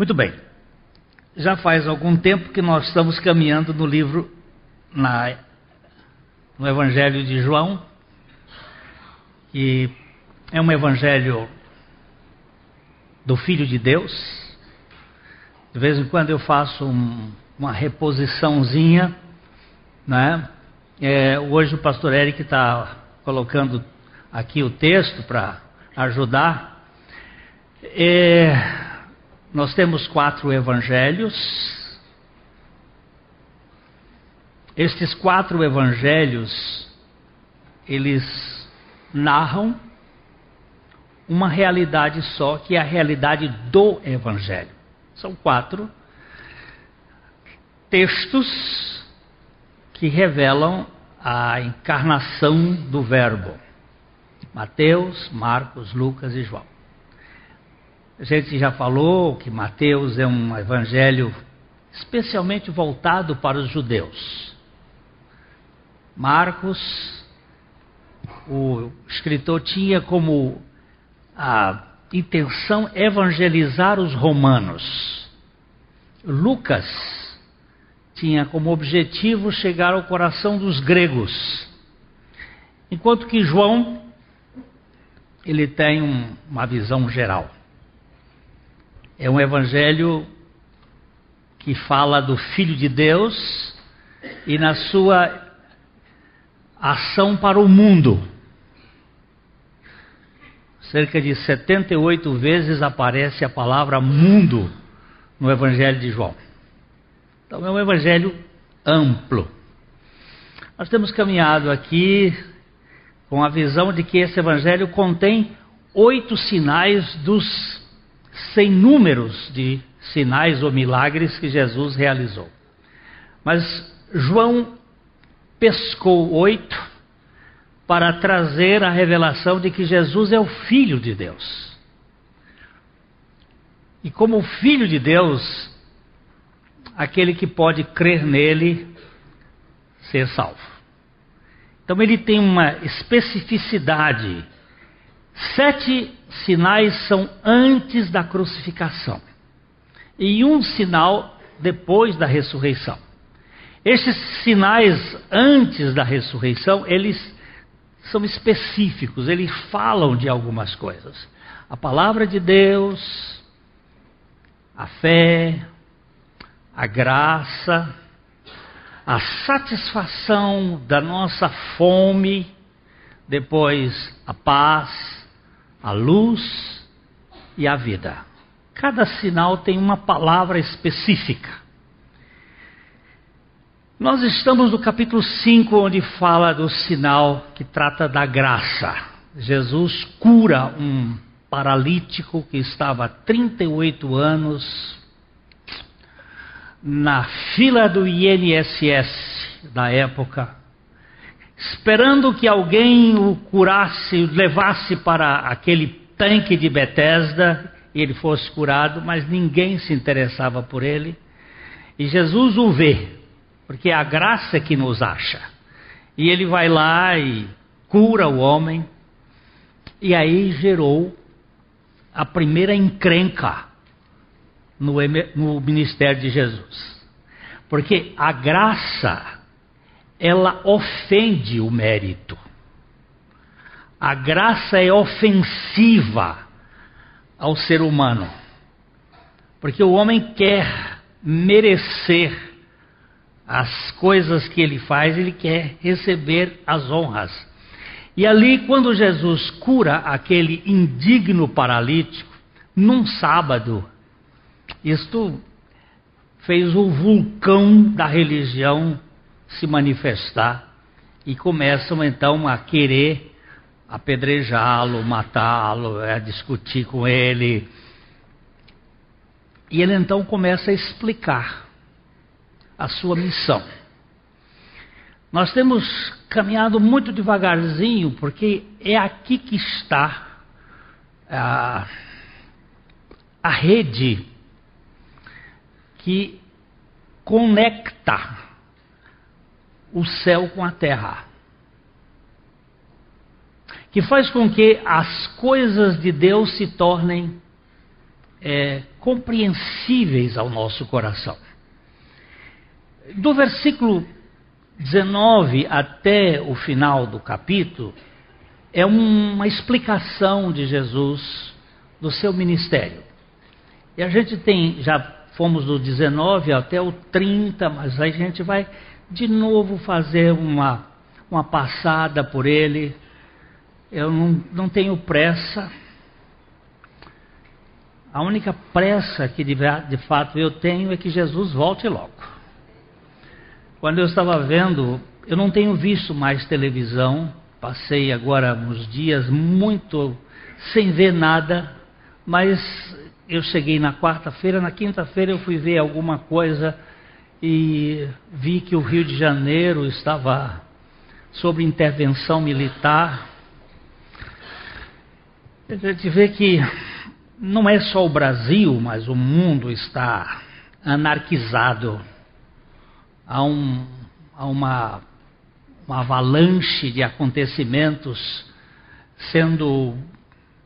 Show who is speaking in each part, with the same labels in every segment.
Speaker 1: Muito bem. Já faz algum tempo que nós estamos caminhando no livro, na, no Evangelho de João, que é um evangelho do Filho de Deus. De vez em quando eu faço um, uma reposiçãozinha, né? É, hoje o pastor Eric está colocando aqui o texto para ajudar. É, nós temos quatro evangelhos. Estes quatro evangelhos, eles narram uma realidade só, que é a realidade do evangelho. São quatro textos que revelam a encarnação do Verbo. Mateus, Marcos, Lucas e João. A gente já falou que Mateus é um evangelho especialmente voltado para os judeus. Marcos, o escritor tinha como a intenção evangelizar os romanos. Lucas tinha como objetivo chegar ao coração dos gregos. Enquanto que João ele tem um, uma visão geral. É um evangelho que fala do Filho de Deus e na sua ação para o mundo. Cerca de 78 vezes aparece a palavra mundo no Evangelho de João. Então é um evangelho amplo. Nós temos caminhado aqui com a visão de que esse evangelho contém oito sinais dos sem números de sinais ou milagres que Jesus realizou. Mas João pescou oito para trazer a revelação de que Jesus é o Filho de Deus. E como Filho de Deus, aquele que pode crer nele ser salvo. Então ele tem uma especificidade Sete sinais são antes da crucificação e um sinal depois da ressurreição. Esses sinais antes da ressurreição, eles são específicos, eles falam de algumas coisas. A palavra de Deus, a fé, a graça, a satisfação da nossa fome, depois a paz, a luz e a vida. Cada sinal tem uma palavra específica. Nós estamos no capítulo 5, onde fala do sinal que trata da graça. Jesus cura um paralítico que estava há 38 anos na fila do INSS da época esperando que alguém o curasse, levasse para aquele tanque de Betesda e ele fosse curado, mas ninguém se interessava por ele. E Jesus o vê, porque é a graça que nos acha. E ele vai lá e cura o homem, e aí gerou a primeira encrenca no, no ministério de Jesus. Porque a graça ela ofende o mérito. A graça é ofensiva ao ser humano. Porque o homem quer merecer as coisas que ele faz, ele quer receber as honras. E ali, quando Jesus cura aquele indigno paralítico, num sábado, isto fez o vulcão da religião se manifestar e começam então a querer apedrejá-lo, matá-lo, a discutir com ele. E ele então começa a explicar a sua missão. Nós temos caminhado muito devagarzinho, porque é aqui que está a, a rede que conecta o céu com a terra. Que faz com que as coisas de Deus se tornem é, compreensíveis ao nosso coração. Do versículo 19 até o final do capítulo, é uma explicação de Jesus do seu ministério. E a gente tem, já fomos do 19 até o 30, mas aí a gente vai de novo fazer uma, uma passada por ele. Eu não, não tenho pressa. A única pressa que de, de fato eu tenho é que Jesus volte logo. Quando eu estava vendo, eu não tenho visto mais televisão, passei agora uns dias muito sem ver nada, mas eu cheguei na quarta-feira, na quinta-feira eu fui ver alguma coisa e vi que o Rio de Janeiro estava sob intervenção militar. A gente vê que não é só o Brasil, mas o mundo está anarquizado. Há, um, há uma, uma avalanche de acontecimentos sendo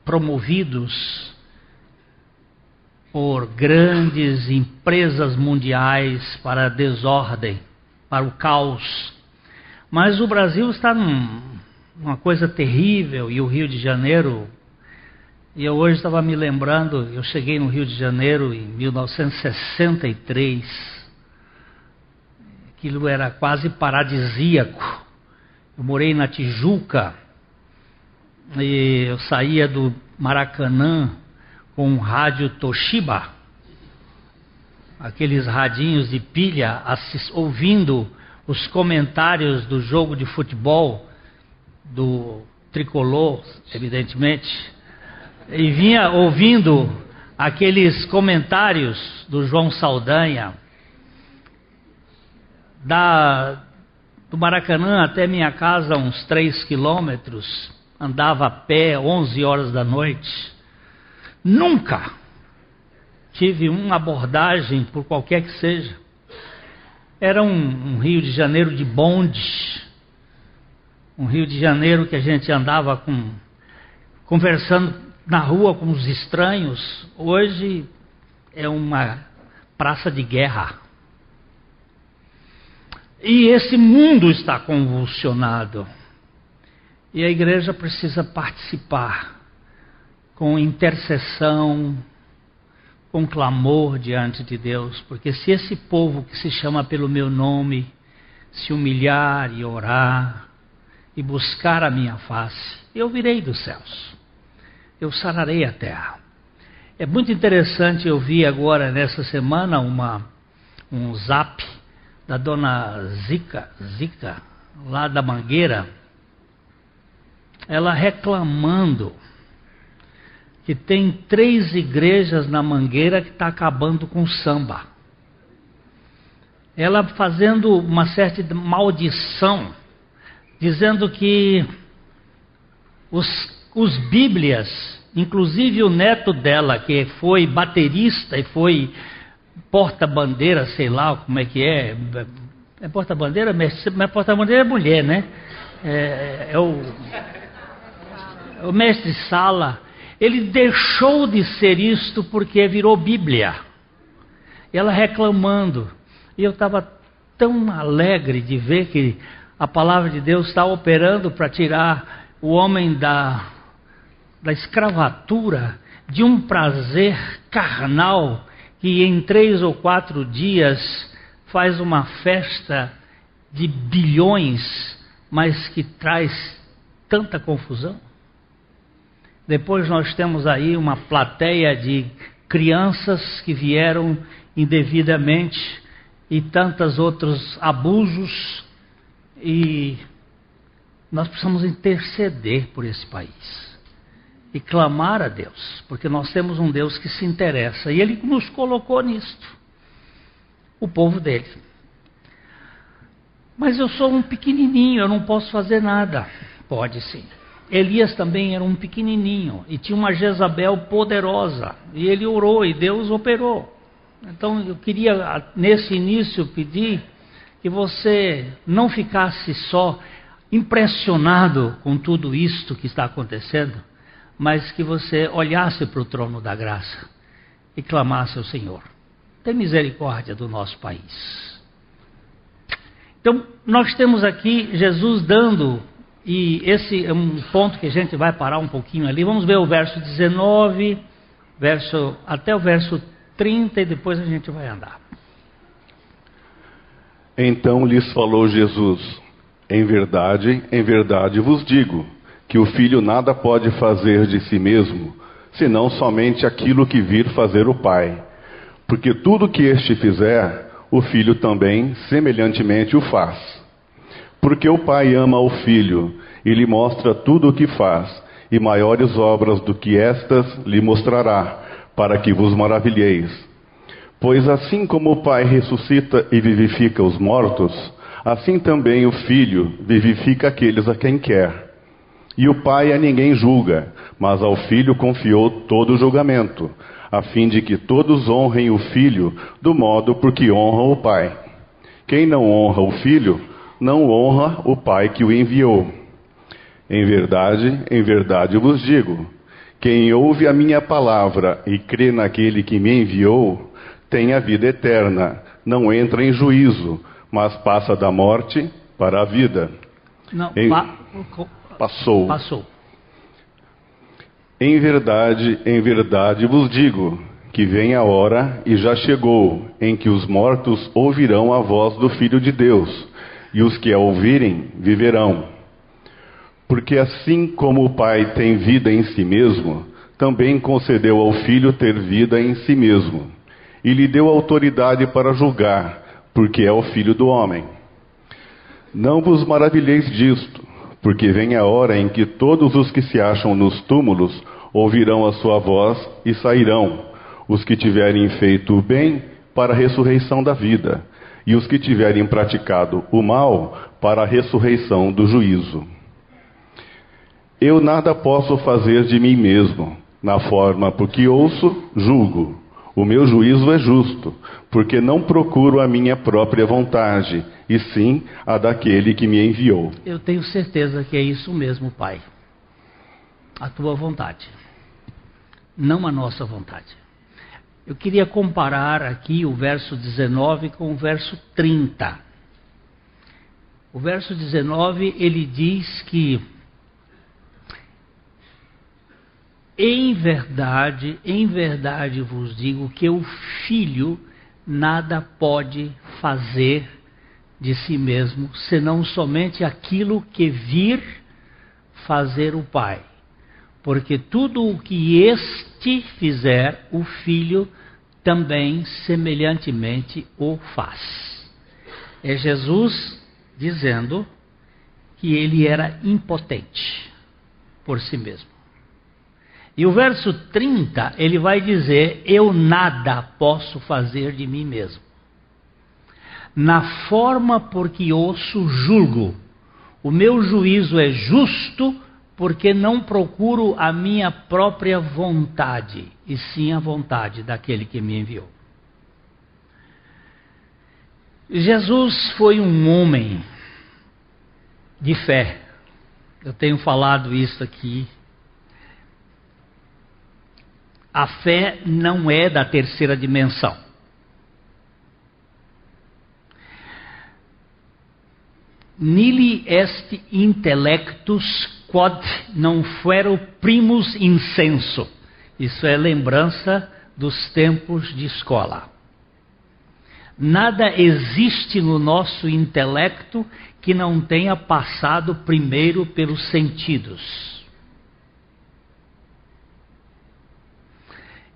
Speaker 1: promovidos por grandes empresas mundiais para a desordem, para o caos. Mas o Brasil está num, numa coisa terrível e o Rio de Janeiro. E eu hoje estava me lembrando, eu cheguei no Rio de Janeiro em 1963. Aquilo era quase paradisíaco. Eu morei na Tijuca e eu saía do Maracanã com um rádio Toshiba, aqueles radinhos de pilha, assist, ouvindo os comentários do jogo de futebol do tricolor, evidentemente, e vinha ouvindo aqueles comentários do João Saldanha, da, do Maracanã até minha casa, uns 3 quilômetros, andava a pé, 11 horas da noite Nunca tive uma abordagem, por qualquer que seja. Era um, um Rio de Janeiro de bonde, um Rio de Janeiro que a gente andava com, conversando na rua com os estranhos. Hoje é uma praça de guerra. E esse mundo está convulsionado. E a igreja precisa participar com intercessão, com clamor diante de Deus, porque se esse povo que se chama pelo meu nome se humilhar e orar e buscar a minha face, eu virei dos céus, eu sararei a terra. É muito interessante, eu vi agora nessa semana uma, um zap da dona Zica, Zica, lá da Mangueira, ela reclamando que tem três igrejas na Mangueira que está acabando com o samba. Ela fazendo uma certa maldição, dizendo que os, os Bíblias, inclusive o neto dela, que foi baterista e foi porta-bandeira, sei lá como é que é. É porta-bandeira? Mas porta-bandeira é mulher, né? É, é o, é o mestre Sala ele deixou de ser isto porque virou Bíblia. Ela reclamando. E eu estava tão alegre de ver que a palavra de Deus está operando para tirar o homem da, da escravatura, de um prazer carnal que em três ou quatro dias faz uma festa de bilhões, mas que traz tanta confusão. Depois nós temos aí uma plateia de crianças que vieram indevidamente e tantos outros abusos e nós precisamos interceder por esse país e clamar a Deus, porque nós temos um Deus que se interessa e ele nos colocou nisto. O povo dele. Mas eu sou um pequenininho, eu não posso fazer nada. Pode sim. Elias também era um pequenininho e tinha uma Jezabel poderosa. E ele orou e Deus operou. Então eu queria, nesse início, pedir que você não ficasse só impressionado com tudo isto que está acontecendo, mas que você olhasse para o trono da graça e clamasse ao Senhor: Tem misericórdia do nosso país. Então, nós temos aqui Jesus dando, e esse é um ponto que a gente vai parar um pouquinho ali. Vamos ver o verso 19, verso, até o verso 30 e depois a gente vai andar.
Speaker 2: Então lhes falou Jesus: Em verdade, em verdade vos digo, que o filho nada pode fazer de si mesmo, senão somente aquilo que vir fazer o Pai. Porque tudo que este fizer, o filho também semelhantemente o faz. Porque o Pai ama o filho e lhe mostra tudo o que faz, e maiores obras do que estas lhe mostrará, para que vos maravilheis. Pois assim como o Pai ressuscita e vivifica os mortos, assim também o Filho vivifica aqueles a quem quer. E o Pai a ninguém julga, mas ao Filho confiou todo o julgamento, a fim de que todos honrem o Filho do modo por que honram o Pai. Quem não honra o Filho, não honra o Pai que o enviou. Em verdade, em verdade vos digo: quem ouve a minha palavra e crê naquele que me enviou, tem a vida eterna, não entra em juízo, mas passa da morte para a vida.
Speaker 1: Não,
Speaker 2: em...
Speaker 1: pa...
Speaker 2: passou.
Speaker 1: Passou.
Speaker 2: Em verdade, em verdade vos digo que vem a hora e já chegou em que os mortos ouvirão a voz do Filho de Deus, e os que a ouvirem viverão. Porque assim como o Pai tem vida em si mesmo, também concedeu ao Filho ter vida em si mesmo, e lhe deu autoridade para julgar, porque é o Filho do homem. Não vos maravilheis disto, porque vem a hora em que todos os que se acham nos túmulos ouvirão a sua voz e sairão, os que tiverem feito o bem para a ressurreição da vida, e os que tiverem praticado o mal para a ressurreição do juízo. Eu nada posso fazer de mim mesmo, na forma porque ouço, julgo. O meu juízo é justo, porque não procuro a minha própria vontade, e sim a daquele que me enviou.
Speaker 1: Eu tenho certeza que é isso mesmo, Pai. A tua vontade, não a nossa vontade. Eu queria comparar aqui o verso 19 com o verso 30. O verso 19 ele diz que Em verdade, em verdade vos digo que o filho nada pode fazer de si mesmo, senão somente aquilo que vir fazer o Pai. Porque tudo o que este fizer, o filho também semelhantemente o faz. É Jesus dizendo que ele era impotente por si mesmo. E o verso 30, ele vai dizer: Eu nada posso fazer de mim mesmo. Na forma por que ouço, julgo. O meu juízo é justo, porque não procuro a minha própria vontade, e sim a vontade daquele que me enviou. Jesus foi um homem de fé. Eu tenho falado isso aqui a fé não é da terceira dimensão. Nili est intellectus quod non fuero primus incenso. Isso é lembrança dos tempos de escola. Nada existe no nosso intelecto que não tenha passado primeiro pelos sentidos.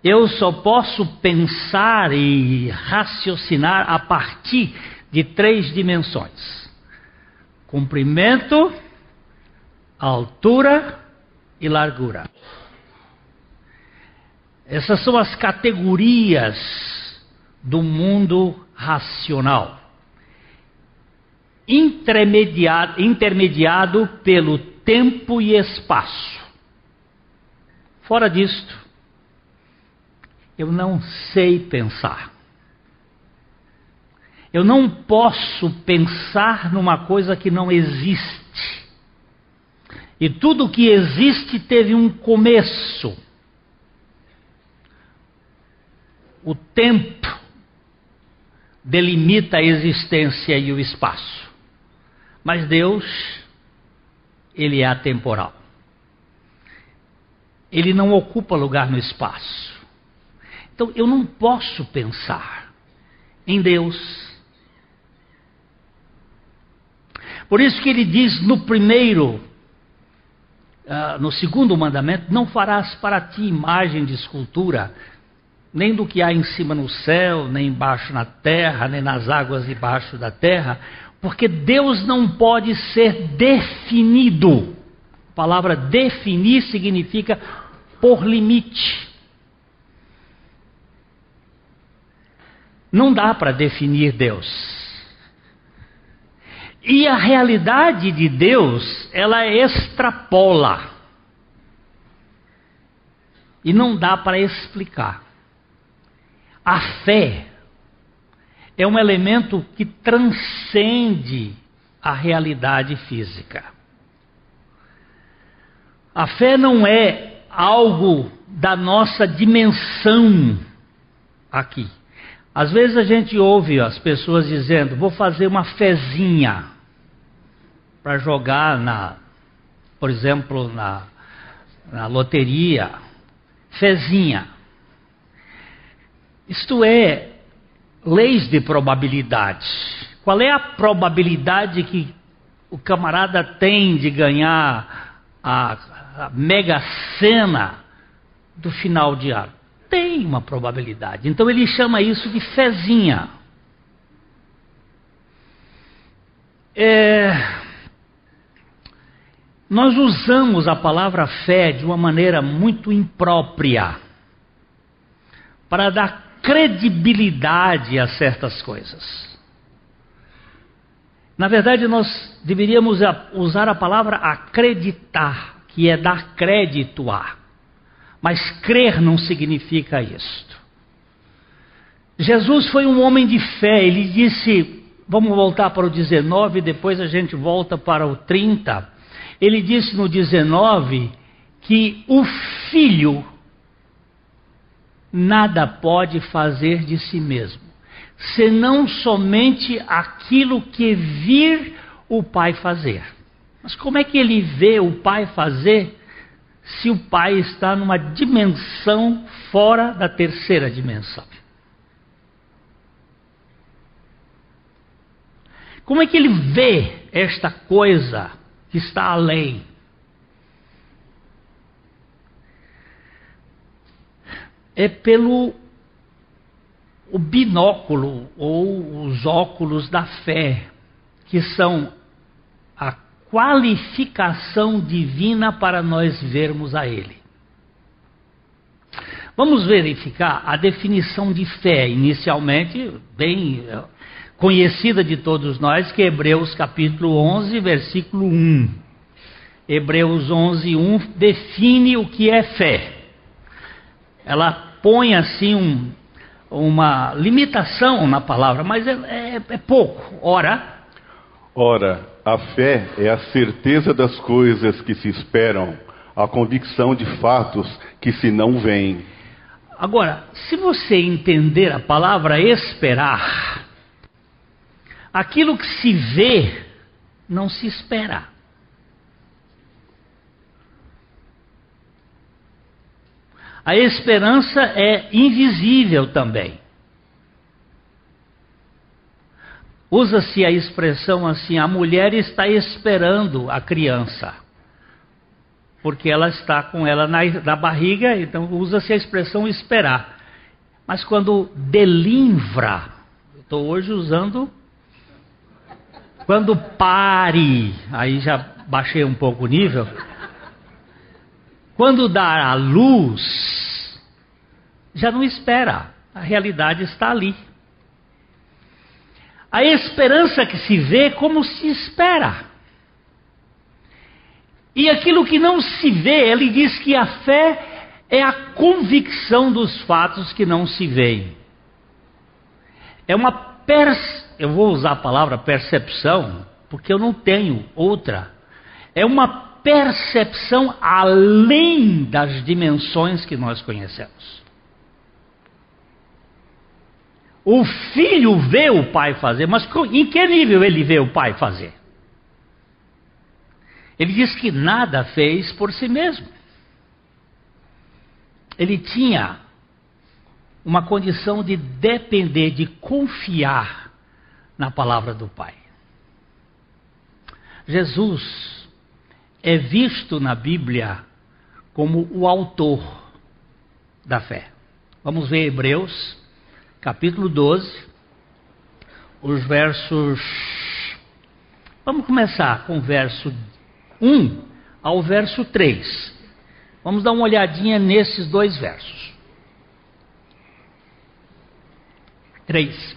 Speaker 1: Eu só posso pensar e raciocinar a partir de três dimensões: comprimento, altura e largura. Essas são as categorias do mundo racional. Intermediado, intermediado pelo tempo e espaço. Fora disto, eu não sei pensar. Eu não posso pensar numa coisa que não existe. E tudo que existe teve um começo. O tempo delimita a existência e o espaço. Mas Deus, ele é atemporal. Ele não ocupa lugar no espaço. Então eu não posso pensar em Deus. Por isso que ele diz no primeiro uh, no segundo mandamento, não farás para ti imagem de escultura, nem do que há em cima no céu, nem embaixo na terra, nem nas águas debaixo da terra, porque Deus não pode ser definido. A palavra definir significa por limite. Não dá para definir Deus. E a realidade de Deus, ela extrapola. E não dá para explicar. A fé é um elemento que transcende a realidade física. A fé não é algo da nossa dimensão aqui. Às vezes a gente ouve as pessoas dizendo: vou fazer uma fezinha para jogar na, por exemplo, na, na loteria. Fezinha. Isto é, leis de probabilidade. Qual é a probabilidade que o camarada tem de ganhar a, a mega cena do final de ano? tem uma probabilidade. Então ele chama isso de fezinha. É, nós usamos a palavra fé de uma maneira muito imprópria para dar credibilidade a certas coisas. Na verdade, nós deveríamos usar a palavra acreditar, que é dar crédito a. Mas crer não significa isto. Jesus foi um homem de fé, ele disse, vamos voltar para o 19, depois a gente volta para o 30. Ele disse no 19 que o filho nada pode fazer de si mesmo, senão somente aquilo que vir o pai fazer. Mas como é que ele vê o pai fazer se o pai está numa dimensão fora da terceira dimensão. Como é que ele vê esta coisa que está além? É pelo o binóculo ou os óculos da fé, que são a qualificação divina para nós vermos a Ele. Vamos verificar a definição de fé, inicialmente bem conhecida de todos nós, que é Hebreus capítulo 11, versículo 1. Hebreus 11, 1 define o que é fé. Ela põe assim um, uma limitação na palavra, mas é, é, é pouco. Ora.
Speaker 2: Ora, a fé é a certeza das coisas que se esperam, a convicção de fatos que se não veem.
Speaker 1: Agora, se você entender a palavra esperar, aquilo que se vê não se espera. A esperança é invisível também. Usa-se a expressão assim: a mulher está esperando a criança, porque ela está com ela na, na barriga, então usa-se a expressão esperar. Mas quando delivra, estou hoje usando. Quando pare, aí já baixei um pouco o nível. Quando dar a luz, já não espera, a realidade está ali. A esperança que se vê como se espera. E aquilo que não se vê, ele diz que a fé é a convicção dos fatos que não se veem. É uma per... eu vou usar a palavra percepção, porque eu não tenho outra. É uma percepção além das dimensões que nós conhecemos. O filho vê o pai fazer, mas em que nível ele vê o pai fazer? Ele diz que nada fez por si mesmo. Ele tinha uma condição de depender, de confiar na palavra do Pai. Jesus é visto na Bíblia como o autor da fé. Vamos ver Hebreus capítulo 12, os versos. Vamos começar com o verso 1 ao verso 3. Vamos dar uma olhadinha nesses dois versos. 3.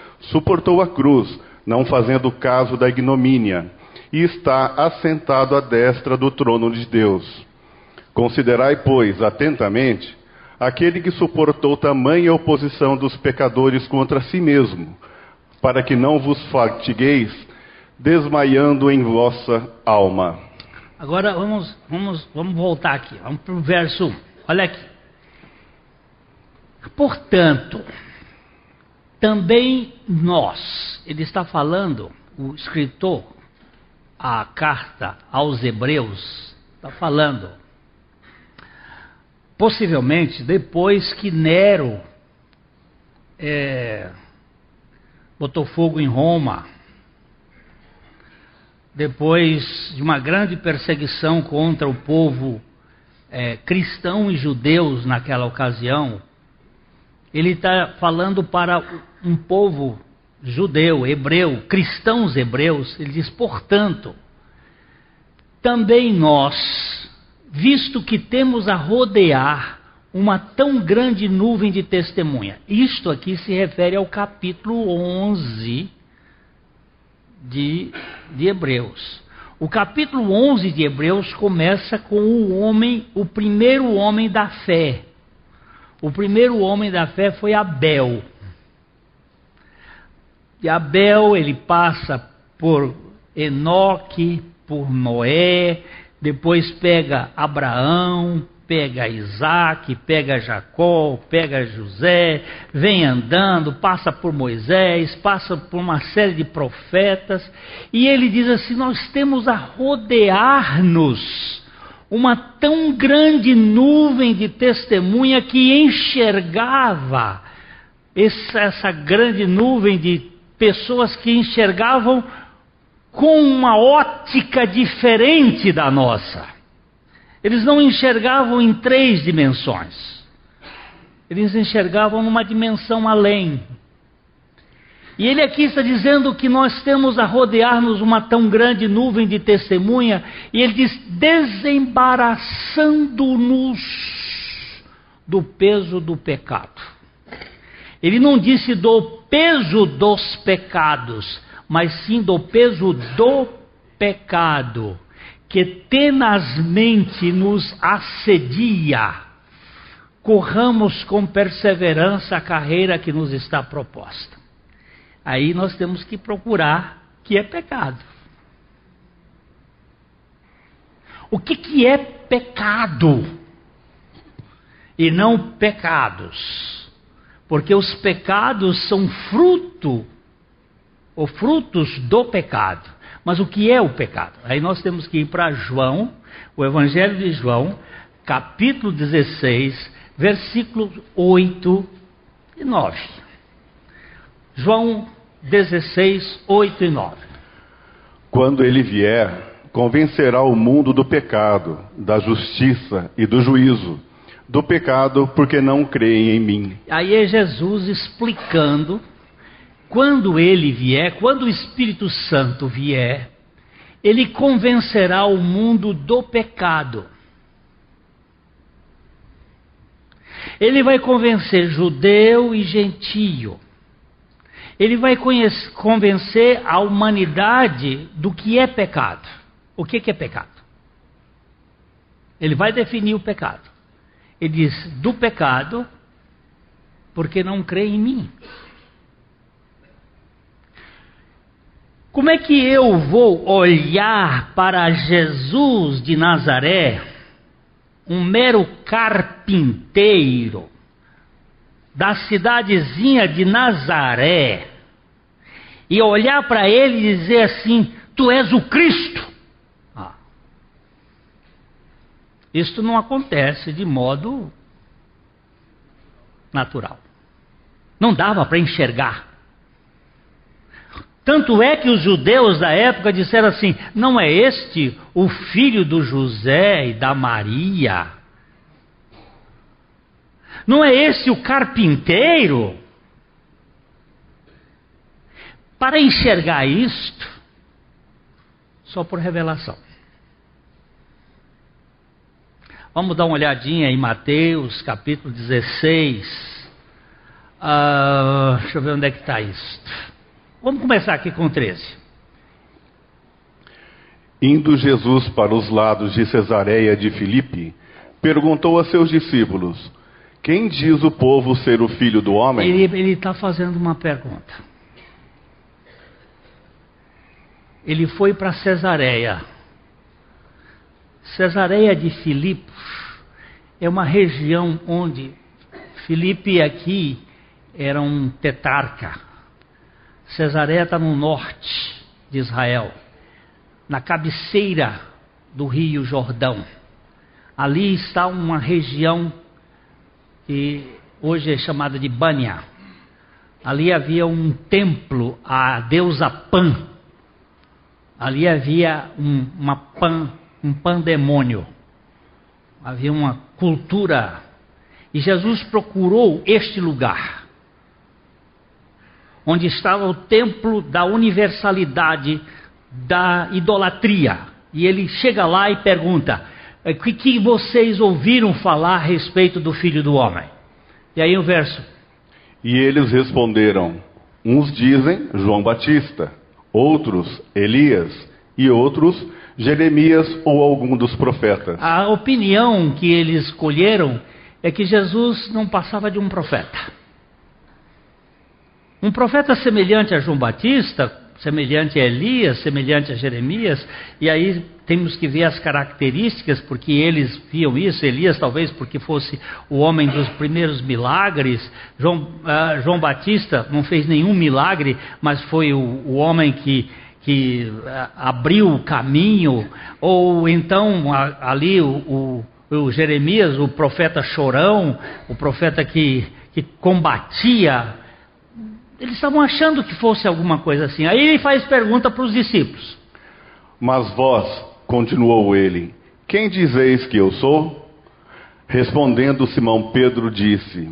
Speaker 2: suportou a cruz, não fazendo caso da ignomínia, e está assentado à destra do trono de Deus. Considerai, pois, atentamente aquele que suportou tamanha oposição dos pecadores contra si mesmo, para que não vos fatigueis, desmaiando em vossa alma.
Speaker 1: Agora vamos, vamos, vamos voltar aqui, vamos para o verso 1. Olha aqui. Portanto, também nós, ele está falando, o escritor, a carta aos Hebreus, está falando, possivelmente depois que Nero é, botou fogo em Roma, depois de uma grande perseguição contra o povo é, cristão e judeus naquela ocasião, ele está falando para um povo judeu, hebreu, cristãos hebreus, ele diz, portanto, também nós, visto que temos a rodear uma tão grande nuvem de testemunha. Isto aqui se refere ao capítulo 11 de, de Hebreus. O capítulo 11 de Hebreus começa com o homem, o primeiro homem da fé. O primeiro homem da fé foi Abel. E Abel, ele passa por Enoque, por Noé, depois pega Abraão, pega Isaac, pega Jacó, pega José, vem andando, passa por Moisés, passa por uma série de profetas, e ele diz assim: Nós temos a rodear-nos uma tão grande nuvem de testemunha que enxergava essa, essa grande nuvem de pessoas que enxergavam com uma ótica diferente da nossa. Eles não enxergavam em três dimensões. Eles enxergavam numa dimensão além. E ele aqui está dizendo que nós temos a rodear-nos uma tão grande nuvem de testemunha, e ele diz: desembaraçando-nos do peso do pecado. Ele não disse do peso dos pecados, mas sim do peso do pecado, que tenazmente nos assedia. Corramos com perseverança a carreira que nos está proposta. Aí nós temos que procurar que é pecado. O que, que é pecado? E não pecados. Porque os pecados são fruto ou frutos do pecado. Mas o que é o pecado? Aí nós temos que ir para João, o Evangelho de João, capítulo 16, versículos 8 e 9. João 16, 8 e 9.
Speaker 2: Quando ele vier, convencerá o mundo do pecado, da justiça e do juízo. Do pecado, porque não creem em mim.
Speaker 1: Aí é Jesus explicando quando ele vier, quando o Espírito Santo vier, ele convencerá o mundo do pecado. Ele vai convencer judeu e gentio. Ele vai convencer a humanidade do que é pecado. O que, que é pecado? Ele vai definir o pecado. Ele diz: do pecado, porque não crê em mim. Como é que eu vou olhar para Jesus de Nazaré, um mero carpinteiro, da cidadezinha de Nazaré, e olhar para ele e dizer assim: Tu és o Cristo? Ah. Isto não acontece de modo natural. Não dava para enxergar. Tanto é que os judeus da época disseram assim: não é este o filho do José e da Maria? Não é este o carpinteiro? Para enxergar isto, só por revelação. Vamos dar uma olhadinha em Mateus capítulo 16. Uh, ah, deixa eu ver onde é que está isto. Vamos começar aqui com 13.
Speaker 2: Indo Jesus para os lados de Cesareia de Filipe, perguntou a seus discípulos: Quem diz o povo ser o filho do homem?
Speaker 1: Ele está fazendo uma pergunta. Ele foi para Cesareia. Cesareia de Filipos é uma região onde Filipe aqui era um tetarca Cesareia está no norte de Israel, na cabeceira do rio Jordão. Ali está uma região que hoje é chamada de Bânia. Ali havia um templo à deusa Pan. Ali havia um, uma pan, um pandemônio. Havia uma cultura. E Jesus procurou este lugar onde estava o templo da universalidade da idolatria. E ele chega lá e pergunta: o é, que, que vocês ouviram falar a respeito do filho do homem? E aí o verso.
Speaker 2: E eles responderam: uns dizem João Batista, outros Elias e outros Jeremias ou algum dos profetas.
Speaker 1: A opinião que eles escolheram é que Jesus não passava de um profeta. Um profeta semelhante a João Batista, semelhante a Elias, semelhante a Jeremias, e aí temos que ver as características, porque eles viam isso, Elias talvez porque fosse o homem dos primeiros milagres, João, uh, João Batista não fez nenhum milagre, mas foi o, o homem que, que uh, abriu o caminho, ou então ali o, o, o Jeremias, o profeta chorão, o profeta que, que combatia eles estavam achando que fosse alguma coisa assim. Aí ele faz pergunta para os discípulos.
Speaker 2: Mas vós, continuou ele, quem dizeis que eu sou? Respondendo Simão Pedro disse: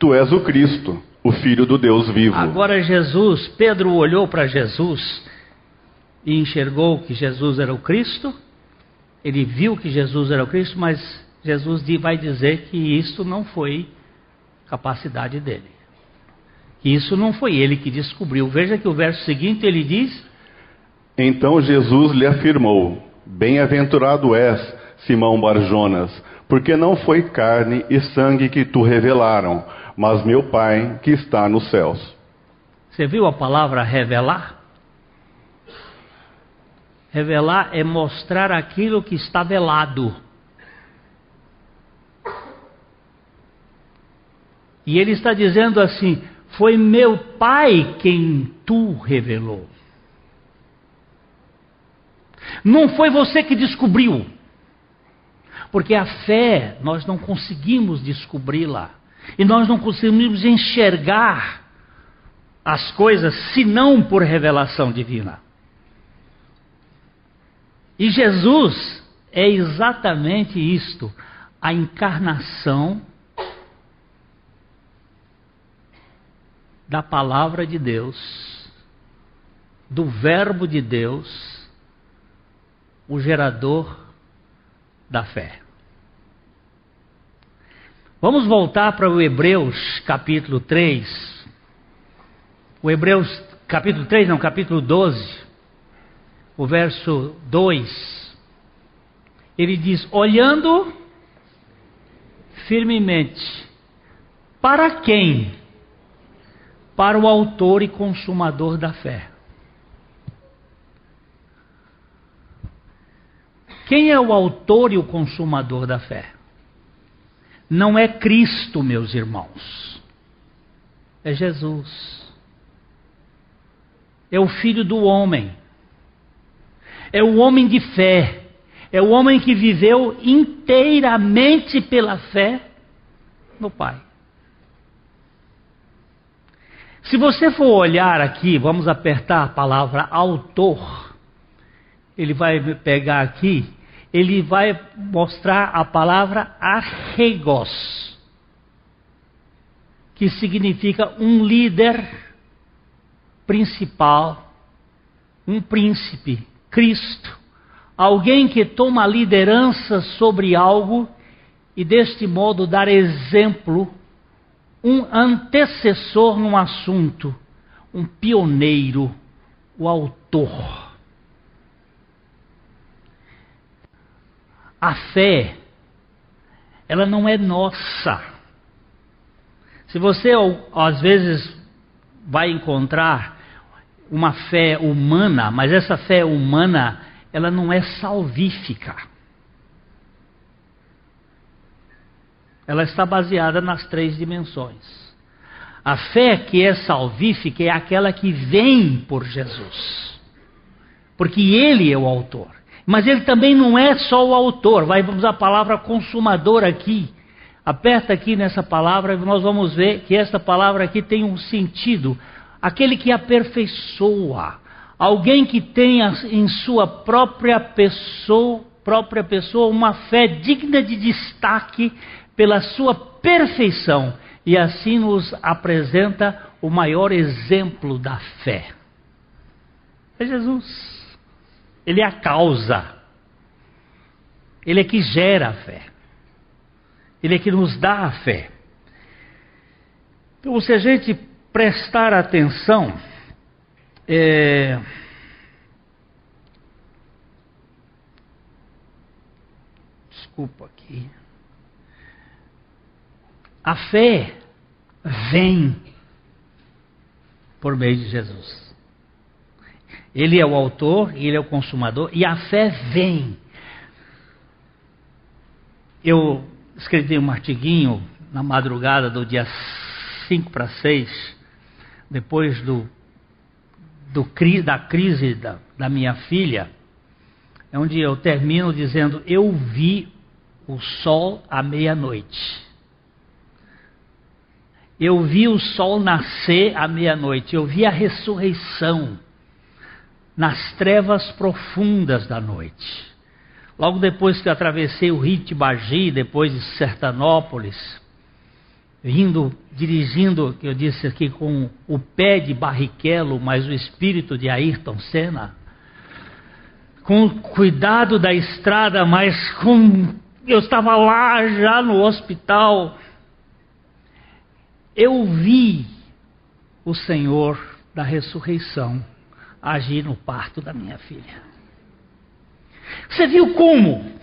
Speaker 2: Tu és o Cristo, o Filho do Deus vivo.
Speaker 1: Agora Jesus, Pedro olhou para Jesus e enxergou que Jesus era o Cristo. Ele viu que Jesus era o Cristo, mas Jesus vai dizer que isso não foi capacidade dele. Isso não foi ele que descobriu. Veja que o verso seguinte ele diz:
Speaker 2: Então Jesus lhe afirmou: Bem-aventurado és, Simão Barjonas, porque não foi carne e sangue que tu revelaram, mas meu Pai que está nos céus.
Speaker 1: Você viu a palavra revelar? Revelar é mostrar aquilo que está velado. E ele está dizendo assim: foi meu Pai quem tu revelou. Não foi você que descobriu. Porque a fé, nós não conseguimos descobri-la. E nós não conseguimos enxergar as coisas senão por revelação divina. E Jesus é exatamente isto: a encarnação da palavra de Deus, do Verbo de Deus, o gerador da fé. Vamos voltar para o Hebreus capítulo 3. O Hebreus capítulo 3, não, capítulo 12. O verso 2. Ele diz: Olhando firmemente para quem? Para o autor e consumador da fé. Quem é o autor e o consumador da fé? Não é Cristo, meus irmãos. É Jesus. É o Filho do homem. É o homem de fé. É o homem que viveu inteiramente pela fé no Pai. Se você for olhar aqui, vamos apertar a palavra autor. Ele vai pegar aqui ele vai mostrar a palavra arregos, que significa um líder principal, um príncipe, Cristo, alguém que toma liderança sobre algo e deste modo dar exemplo, um antecessor num assunto, um pioneiro, o autor. A fé, ela não é nossa. Se você às vezes vai encontrar uma fé humana, mas essa fé humana, ela não é salvífica. Ela está baseada nas três dimensões. A fé que é salvífica é aquela que vem por Jesus. Porque ele é o autor. Mas ele também não é só o autor, vai usar a palavra consumador aqui. Aperta aqui nessa palavra e nós vamos ver que essa palavra aqui tem um sentido. Aquele que aperfeiçoa, alguém que tenha em sua própria pessoa, própria pessoa uma fé digna de destaque pela sua perfeição e assim nos apresenta o maior exemplo da fé. É Jesus. Ele é a causa. Ele é que gera a fé. Ele é que nos dá a fé. Então, se a gente prestar atenção, é... desculpa aqui. A fé vem por meio de Jesus. Ele é o autor, ele é o consumador, e a fé vem. Eu escrevi um artiguinho na madrugada do dia 5 para 6, depois do, do, da crise da, da minha filha, é onde eu termino dizendo: Eu vi o sol à meia-noite. Eu vi o sol nascer à meia-noite. Eu vi a ressurreição nas trevas profundas da noite. Logo depois que atravessei o rio Tibagi, depois de Sertanópolis, vindo, dirigindo, que eu disse aqui, com o pé de Barrichello, mas o espírito de Ayrton Senna, com cuidado da estrada, mas com. Eu estava lá já no hospital. Eu vi o Senhor da ressurreição agir no parto da minha filha. Você viu como?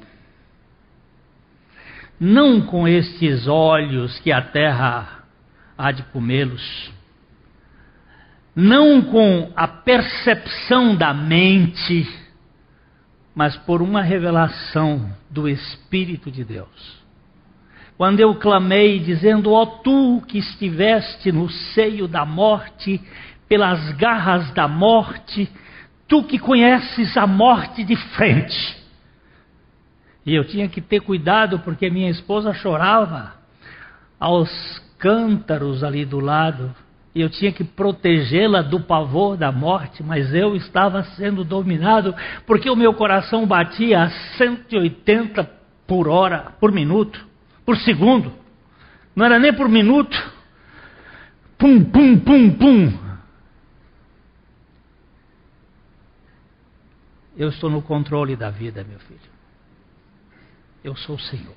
Speaker 1: Não com estes olhos que a terra há de comê-los, não com a percepção da mente, mas por uma revelação do Espírito de Deus. Quando eu clamei, dizendo: Ó oh, tu que estiveste no seio da morte pelas garras da morte, tu que conheces a morte de frente. E eu tinha que ter cuidado porque minha esposa chorava aos cântaros ali do lado. E eu tinha que protegê-la do pavor da morte, mas eu estava sendo dominado porque o meu coração batia a 180 por hora, por minuto, por segundo. Não era nem por minuto. Pum, pum, pum, pum. Eu estou no controle da vida, meu filho. Eu sou o Senhor.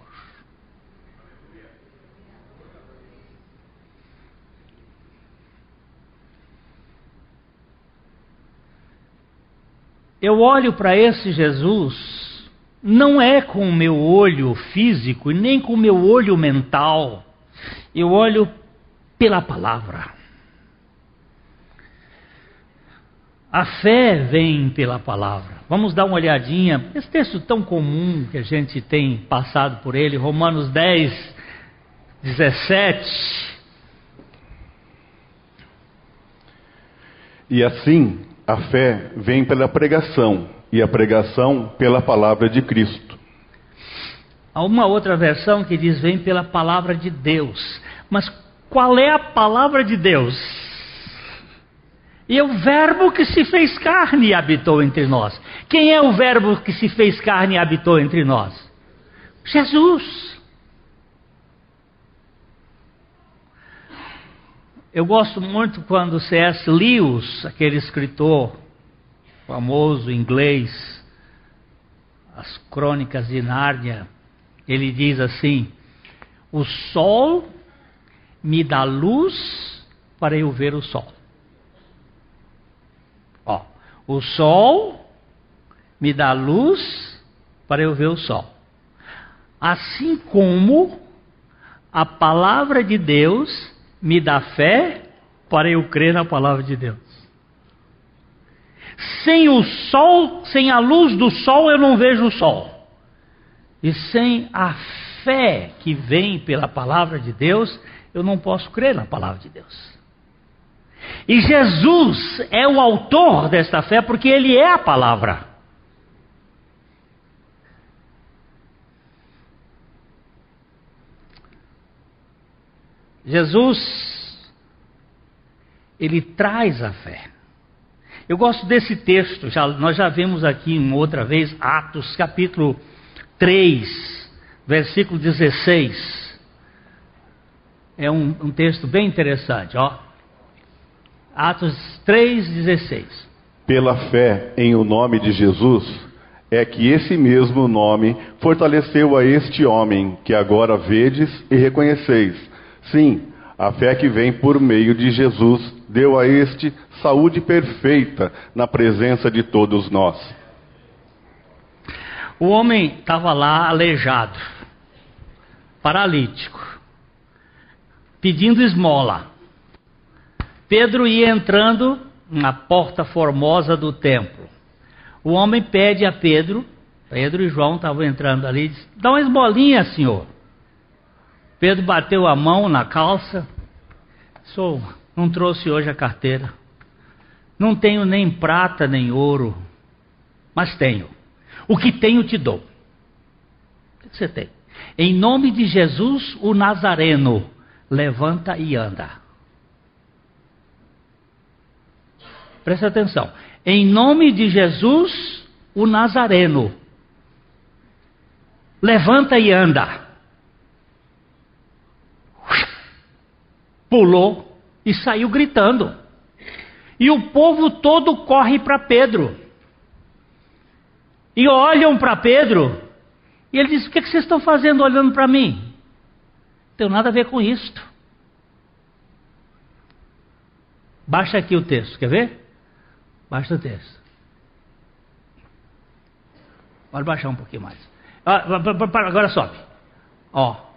Speaker 1: Eu olho para esse Jesus não é com o meu olho físico nem com o meu olho mental. Eu olho pela palavra. A fé vem pela palavra. Vamos dar uma olhadinha. Esse texto tão comum que a gente tem passado por ele, Romanos 10, 17.
Speaker 2: E assim, a fé vem pela pregação, e a pregação pela palavra de Cristo.
Speaker 1: Há uma outra versão que diz vem pela palavra de Deus. Mas qual é a palavra de Deus? E é o Verbo que se fez carne habitou entre nós. Quem é o Verbo que se fez carne e habitou entre nós? Jesus. Eu gosto muito quando C.S. Lewis, aquele escritor famoso inglês, as Crônicas de Nárnia, ele diz assim: O sol me dá luz para eu ver o sol. O sol me dá luz para eu ver o sol. Assim como a palavra de Deus me dá fé para eu crer na palavra de Deus. Sem o sol, sem a luz do sol, eu não vejo o sol. E sem a fé que vem pela palavra de Deus, eu não posso crer na palavra de Deus. E Jesus é o autor desta fé porque ele é a palavra. Jesus, ele traz a fé. Eu gosto desse texto, já, nós já vimos aqui uma outra vez, Atos capítulo 3, versículo 16. É um, um texto bem interessante, ó. Atos 3, 16.
Speaker 2: Pela fé em o nome de Jesus, é que esse mesmo nome fortaleceu a este homem que agora vedes e reconheceis Sim, a fé que vem por meio de Jesus deu a este saúde perfeita na presença de todos nós.
Speaker 1: O homem estava lá aleijado, paralítico, pedindo esmola. Pedro ia entrando na porta formosa do templo. O homem pede a Pedro, Pedro e João estavam entrando ali, diz, dá uma esmolinha, senhor. Pedro bateu a mão na calça. Sou, não trouxe hoje a carteira. Não tenho nem prata nem ouro, mas tenho. O que tenho te dou. O que você tem? Em nome de Jesus, o Nazareno, levanta e anda. Presta atenção. Em nome de Jesus, o Nazareno, levanta e anda. pulou e saiu gritando. E o povo todo corre para Pedro. E olham para Pedro. E ele diz: O que, é que vocês estão fazendo olhando para mim? Não tem nada a ver com isto. Baixa aqui o texto, quer ver? Baixa o texto. Pode baixar um pouquinho mais. Ah, agora sobe. Ó,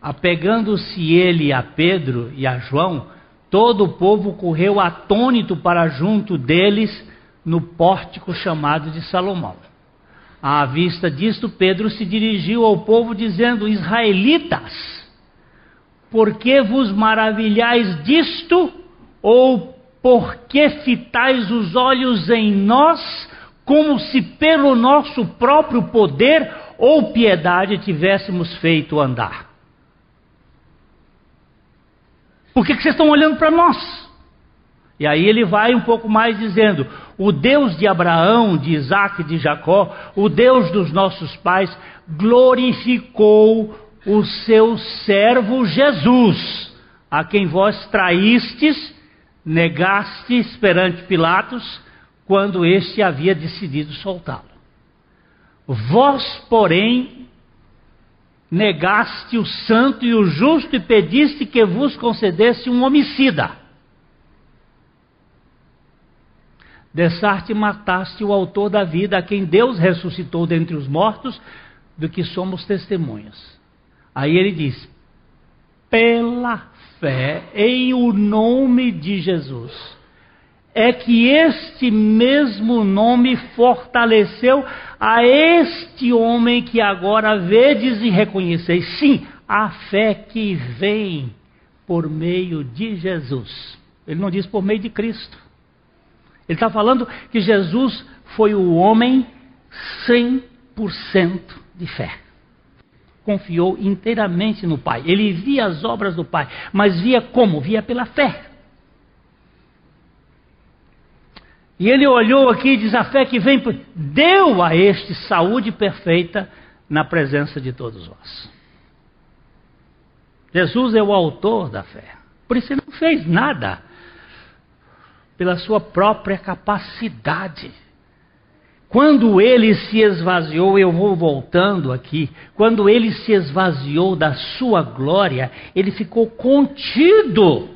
Speaker 1: Apegando-se ele a Pedro e a João, todo o povo correu atônito para junto deles no pórtico chamado de Salomão. À vista disto, Pedro se dirigiu ao povo dizendo: Israelitas, por que vos maravilhais disto? Ou por que fitais os olhos em nós, como se pelo nosso próprio poder ou piedade tivéssemos feito andar? Por que, que vocês estão olhando para nós? E aí ele vai um pouco mais dizendo: o Deus de Abraão, de Isaac de Jacó, o Deus dos nossos pais, glorificou o seu servo Jesus, a quem vós traístes, negastes perante Pilatos, quando este havia decidido soltá-lo. Vós, porém, negaste o santo e o justo e pediste que vos concedesse um homicida. Dessarte mataste o autor da vida, a quem Deus ressuscitou dentre os mortos, do que somos testemunhas. Aí ele diz: pela fé em o nome de Jesus é que este mesmo nome fortaleceu a este homem que agora vedes e reconheceis. Sim, a fé que vem por meio de Jesus. Ele não diz por meio de Cristo. Ele está falando que Jesus foi o homem 100% de fé. Confiou inteiramente no Pai. Ele via as obras do Pai, mas via como? Via pela fé. E ele olhou aqui e diz: a fé que vem, deu a este saúde perfeita na presença de todos vós. Jesus é o autor da fé. Por isso ele não fez nada pela sua própria capacidade. Quando ele se esvaziou, eu vou voltando aqui. Quando ele se esvaziou da sua glória, ele ficou contido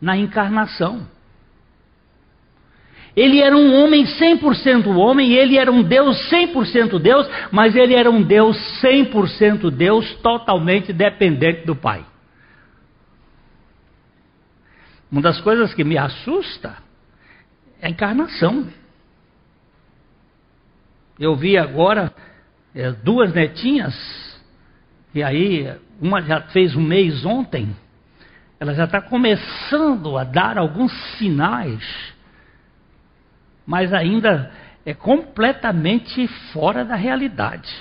Speaker 1: na encarnação. Ele era um homem 100% homem, ele era um Deus 100% Deus, mas ele era um Deus 100% Deus, totalmente dependente do Pai. Uma das coisas que me assusta é a encarnação. Eu vi agora é, duas netinhas, e aí uma já fez um mês ontem, ela já está começando a dar alguns sinais mas ainda é completamente fora da realidade.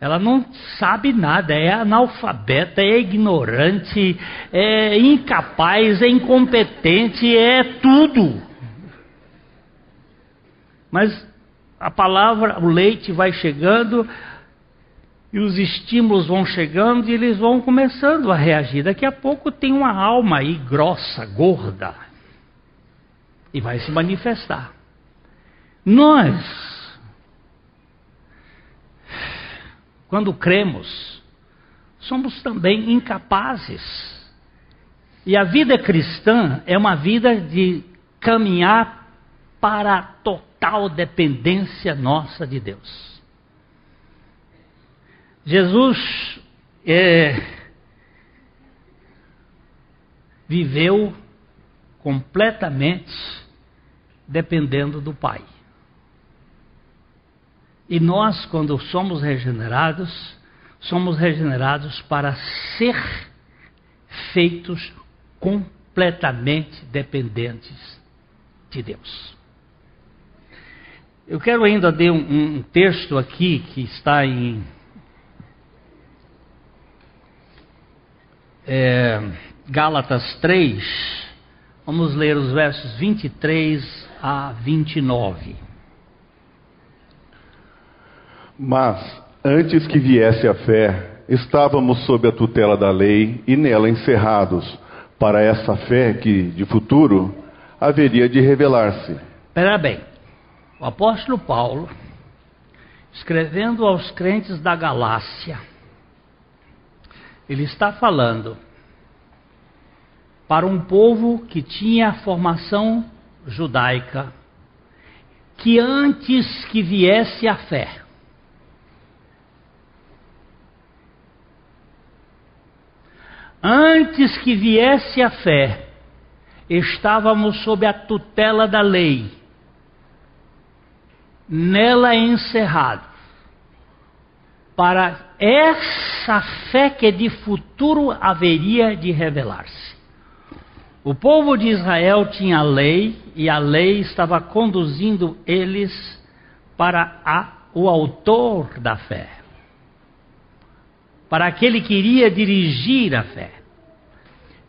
Speaker 1: Ela não sabe nada, é analfabeta, é ignorante, é incapaz, é incompetente, é tudo. Mas a palavra, o leite vai chegando e os estímulos vão chegando e eles vão começando a reagir. Daqui a pouco tem uma alma aí grossa, gorda, e vai se manifestar. Nós, quando cremos, somos também incapazes. E a vida cristã é uma vida de caminhar para a total dependência nossa de Deus. Jesus é, viveu completamente dependendo do Pai. E nós, quando somos regenerados, somos regenerados para ser feitos completamente dependentes de Deus. Eu quero ainda ler um, um texto aqui que está em é, Gálatas 3. Vamos ler os versos 23 a 29.
Speaker 2: Mas, antes que viesse a fé, estávamos sob a tutela da lei e nela encerrados, para essa fé que, de futuro, haveria de revelar-se.
Speaker 1: Espera bem, o apóstolo Paulo, escrevendo aos crentes da Galácia, ele está falando para um povo que tinha formação judaica, que antes que viesse a fé, antes que viesse a fé, estávamos sob a tutela da lei, nela encerrados, para essa fé que de futuro haveria de revelar-se. O povo de Israel tinha a lei e a lei estava conduzindo eles para a, o autor da fé, para aquele que iria dirigir a fé.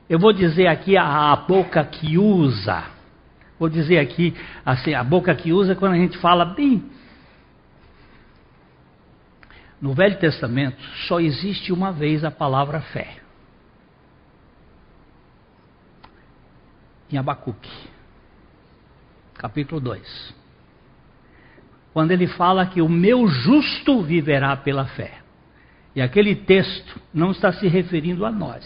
Speaker 1: Eu vou dizer aqui a, a boca que usa. Vou dizer aqui assim, a boca que usa quando a gente fala bem. No Velho Testamento só existe uma vez a palavra fé. em Abacuque, capítulo 2. Quando ele fala que o meu justo viverá pela fé. E aquele texto não está se referindo a nós,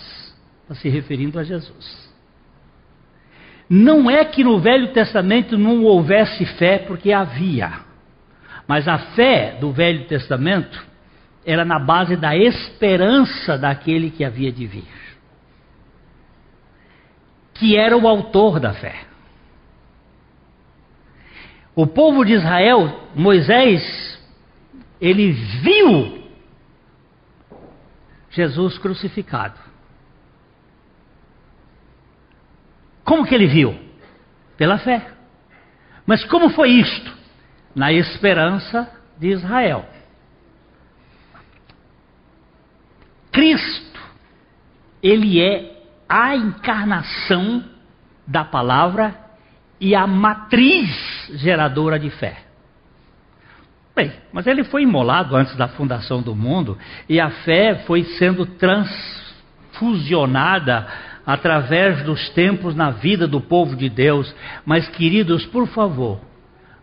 Speaker 1: está se referindo a Jesus. Não é que no Velho Testamento não houvesse fé, porque havia. Mas a fé do Velho Testamento era na base da esperança daquele que havia de vir, que era o autor da fé. O povo de Israel, Moisés, ele viu Jesus crucificado. Como que ele viu? Pela fé. Mas como foi isto? Na esperança de Israel. Cristo, ele é a encarnação da palavra e a matriz geradora de fé. Bem, mas ele foi imolado antes da fundação do mundo e a fé foi sendo transfusionada através dos tempos na vida do povo de Deus. Mas, queridos, por favor,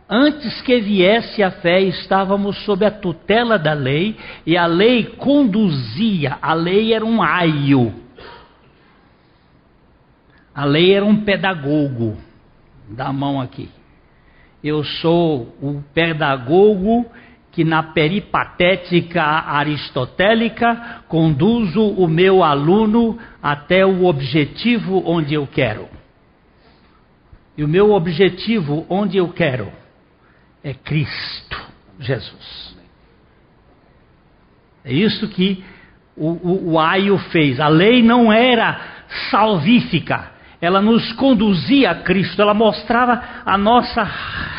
Speaker 1: antes que viesse a fé, estávamos sob a tutela da lei e a lei conduzia, a lei era um aio. A lei era um pedagogo. Dá a mão aqui. Eu sou o pedagogo que na peripatética aristotélica conduzo o meu aluno até o objetivo onde eu quero. E o meu objetivo onde eu quero é Cristo Jesus. É isso que o, o, o Aio fez. A lei não era salvífica, ela nos conduzia a Cristo, ela mostrava a nossa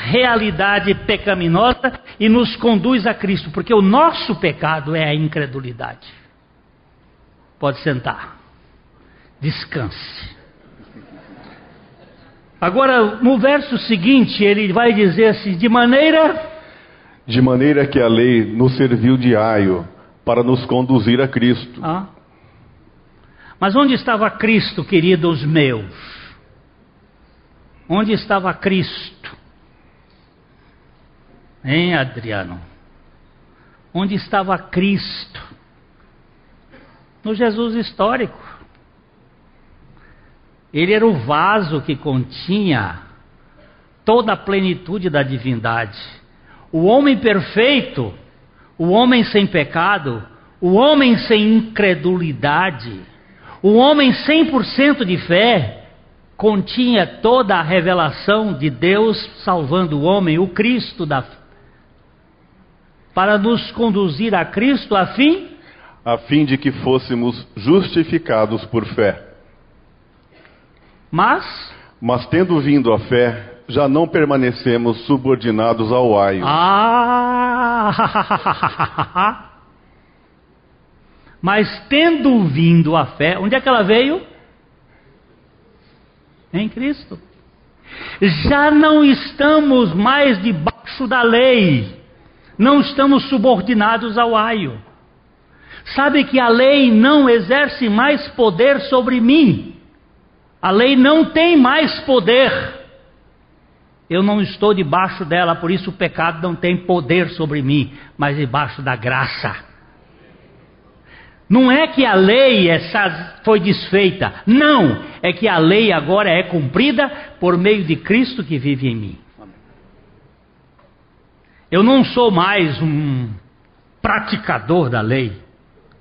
Speaker 1: realidade pecaminosa e nos conduz a Cristo, porque o nosso pecado é a incredulidade. Pode sentar, descanse. Agora, no verso seguinte, ele vai dizer assim: de maneira.
Speaker 2: De maneira que a lei nos serviu de aio para nos conduzir a Cristo.
Speaker 1: Ah. Mas onde estava Cristo, queridos meus? Onde estava Cristo? Hein, Adriano? Onde estava Cristo? No Jesus histórico. Ele era o vaso que continha toda a plenitude da divindade. O homem perfeito, o homem sem pecado, o homem sem incredulidade o homem 100% de fé continha toda a revelação de Deus salvando o homem, o Cristo da para nos conduzir a Cristo a fim
Speaker 2: a fim de que fôssemos justificados por fé.
Speaker 1: Mas
Speaker 2: mas tendo vindo a fé, já não permanecemos subordinados ao aio.
Speaker 1: Ah! Mas tendo vindo a fé, onde é que ela veio? Em Cristo. Já não estamos mais debaixo da lei, não estamos subordinados ao aio. Sabe que a lei não exerce mais poder sobre mim. A lei não tem mais poder. Eu não estou debaixo dela, por isso o pecado não tem poder sobre mim, mas debaixo da graça. Não é que a lei é foi desfeita, não, é que a lei agora é cumprida por meio de Cristo que vive em mim. Eu não sou mais um praticador da lei,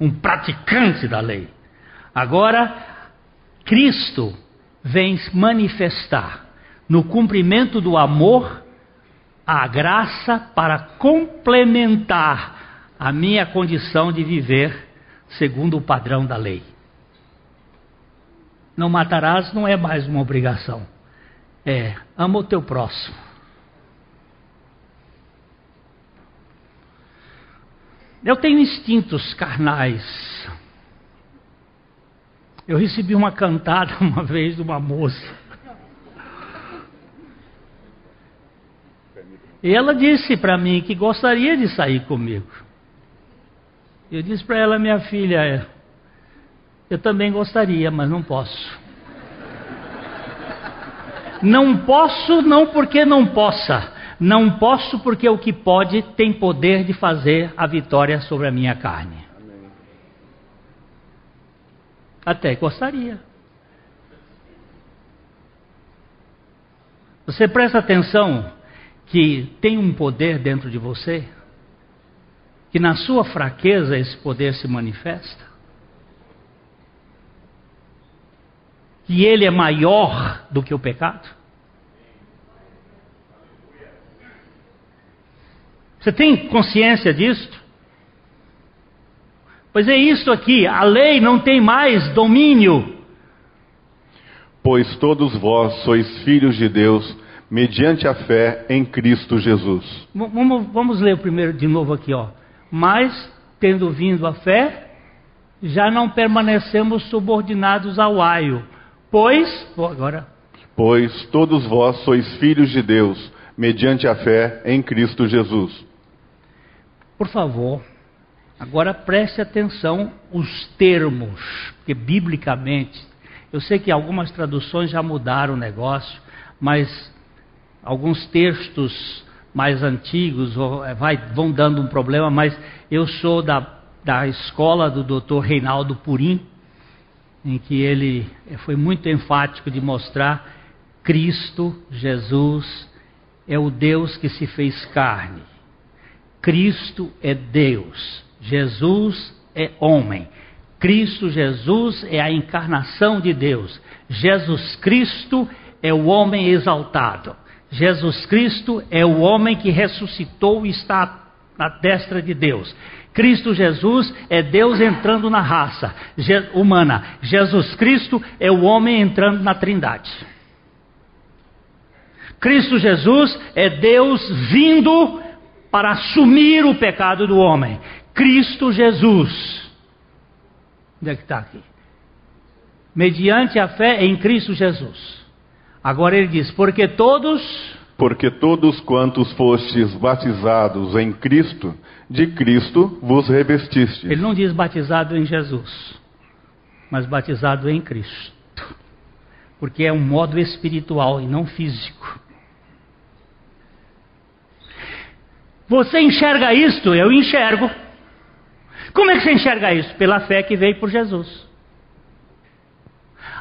Speaker 1: um praticante da lei. Agora, Cristo vem manifestar no cumprimento do amor a graça para complementar a minha condição de viver segundo o padrão da lei. Não matarás não é mais uma obrigação. É, ama o teu próximo. Eu tenho instintos carnais. Eu recebi uma cantada uma vez de uma moça. E ela disse para mim que gostaria de sair comigo. Eu disse para ela, minha filha, eu também gostaria, mas não posso. Não posso, não porque não possa. Não posso porque o que pode tem poder de fazer a vitória sobre a minha carne. Até gostaria. Você presta atenção que tem um poder dentro de você? Que na sua fraqueza esse poder se manifesta? Que ele é maior do que o pecado? Você tem consciência disto? Pois é isso aqui, a lei não tem mais domínio.
Speaker 2: Pois todos vós sois filhos de Deus, mediante a fé em Cristo Jesus.
Speaker 1: Vamos, vamos ler primeiro de novo aqui, ó. Mas, tendo vindo a fé, já não permanecemos subordinados ao aio. Pois, agora.
Speaker 2: Pois todos vós sois filhos de Deus, mediante a fé em Cristo Jesus.
Speaker 1: Por favor, Agora preste atenção os termos, porque biblicamente, eu sei que algumas traduções já mudaram o negócio, mas alguns textos mais antigos eh, vai, vão dando um problema, mas eu sou da, da escola do Dr. Reinaldo Purim, em que ele foi muito enfático de mostrar Cristo, Jesus, é o Deus que se fez carne. Cristo é Deus. Jesus é homem. Cristo Jesus é a encarnação de Deus. Jesus Cristo é o homem exaltado. Jesus Cristo é o homem que ressuscitou e está na destra de Deus. Cristo Jesus é Deus entrando na raça humana. Jesus Cristo é o homem entrando na Trindade. Cristo Jesus é Deus vindo para assumir o pecado do homem. Cristo Jesus. Onde é que está aqui? Mediante a fé em Cristo Jesus. Agora ele diz: porque todos.
Speaker 2: Porque todos quantos fostes batizados em Cristo, de Cristo vos revestistes.
Speaker 1: Ele não diz batizado em Jesus, mas batizado em Cristo. Porque é um modo espiritual e não físico. Você enxerga isto? Eu enxergo. Como é que você enxerga isso? Pela fé que veio por Jesus.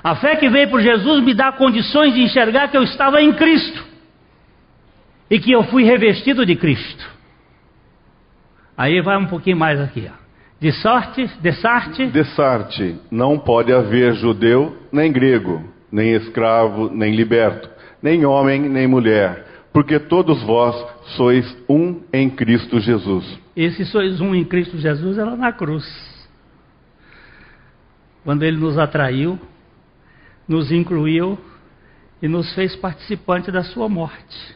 Speaker 1: A fé que veio por Jesus me dá condições de enxergar que eu estava em Cristo e que eu fui revestido de Cristo. Aí vai um pouquinho mais aqui. Ó. De sorte, de sarte.
Speaker 2: De sarte, não pode haver judeu nem grego, nem escravo, nem liberto, nem homem, nem mulher porque todos vós sois um em Cristo Jesus.
Speaker 1: Esse sois um em Cristo Jesus era na cruz. Quando ele nos atraiu, nos incluiu e nos fez participante da sua morte,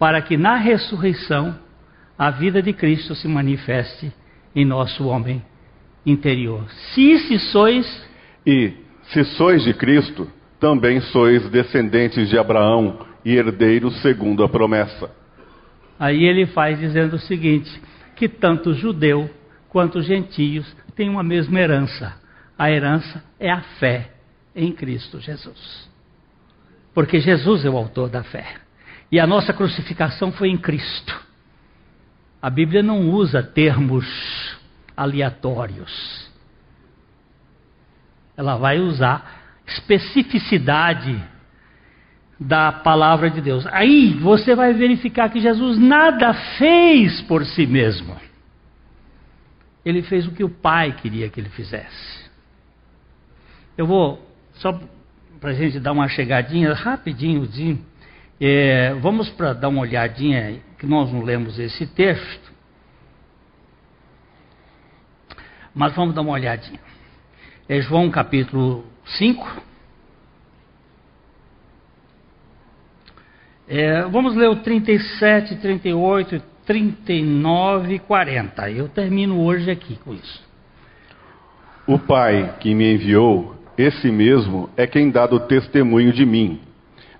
Speaker 1: para que na ressurreição a vida de Cristo se manifeste em nosso homem interior. Se se sois
Speaker 2: e se sois de Cristo, também sois descendentes de Abraão e herdeiros segundo a promessa.
Speaker 1: Aí ele faz dizendo o seguinte: que tanto judeu quanto gentios têm uma mesma herança. A herança é a fé em Cristo Jesus. Porque Jesus é o autor da fé. E a nossa crucificação foi em Cristo. A Bíblia não usa termos aleatórios. Ela vai usar especificidade da palavra de Deus. Aí você vai verificar que Jesus nada fez por si mesmo. Ele fez o que o Pai queria que ele fizesse. Eu vou, só para a gente dar uma chegadinha rapidinho, é, vamos para dar uma olhadinha, que nós não lemos esse texto, mas vamos dar uma olhadinha. É João capítulo 5. É, vamos ler o 37, 38, 39 e 40. Eu termino hoje aqui com isso.
Speaker 2: O Pai que me enviou, esse mesmo é quem dá o testemunho de mim.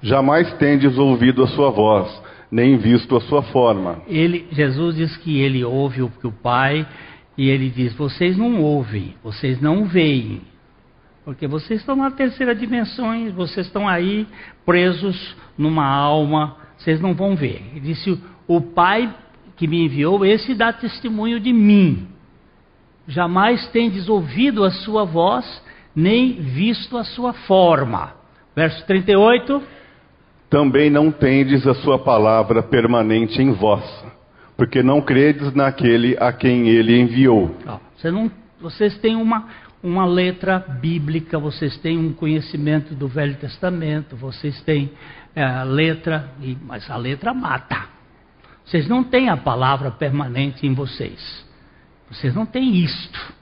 Speaker 2: Jamais tendes ouvido a sua voz, nem visto a sua forma.
Speaker 1: Ele, Jesus diz que ele ouve o, o Pai, e ele diz: vocês não ouvem, vocês não veem, porque vocês estão na terceira dimensão, vocês estão aí presos numa alma, vocês não vão ver. Ele disse: O Pai que me enviou, esse dá testemunho de mim. Jamais tendes ouvido a sua voz, nem visto a sua forma. Verso 38.
Speaker 2: também não tendes a sua palavra permanente em vós, porque não credes naquele a quem ele enviou.
Speaker 1: Você não, vocês têm uma, uma letra bíblica, vocês têm um conhecimento do Velho Testamento, vocês têm é, a letra, mas a letra mata. Vocês não têm a palavra permanente em vocês. Vocês não têm isto.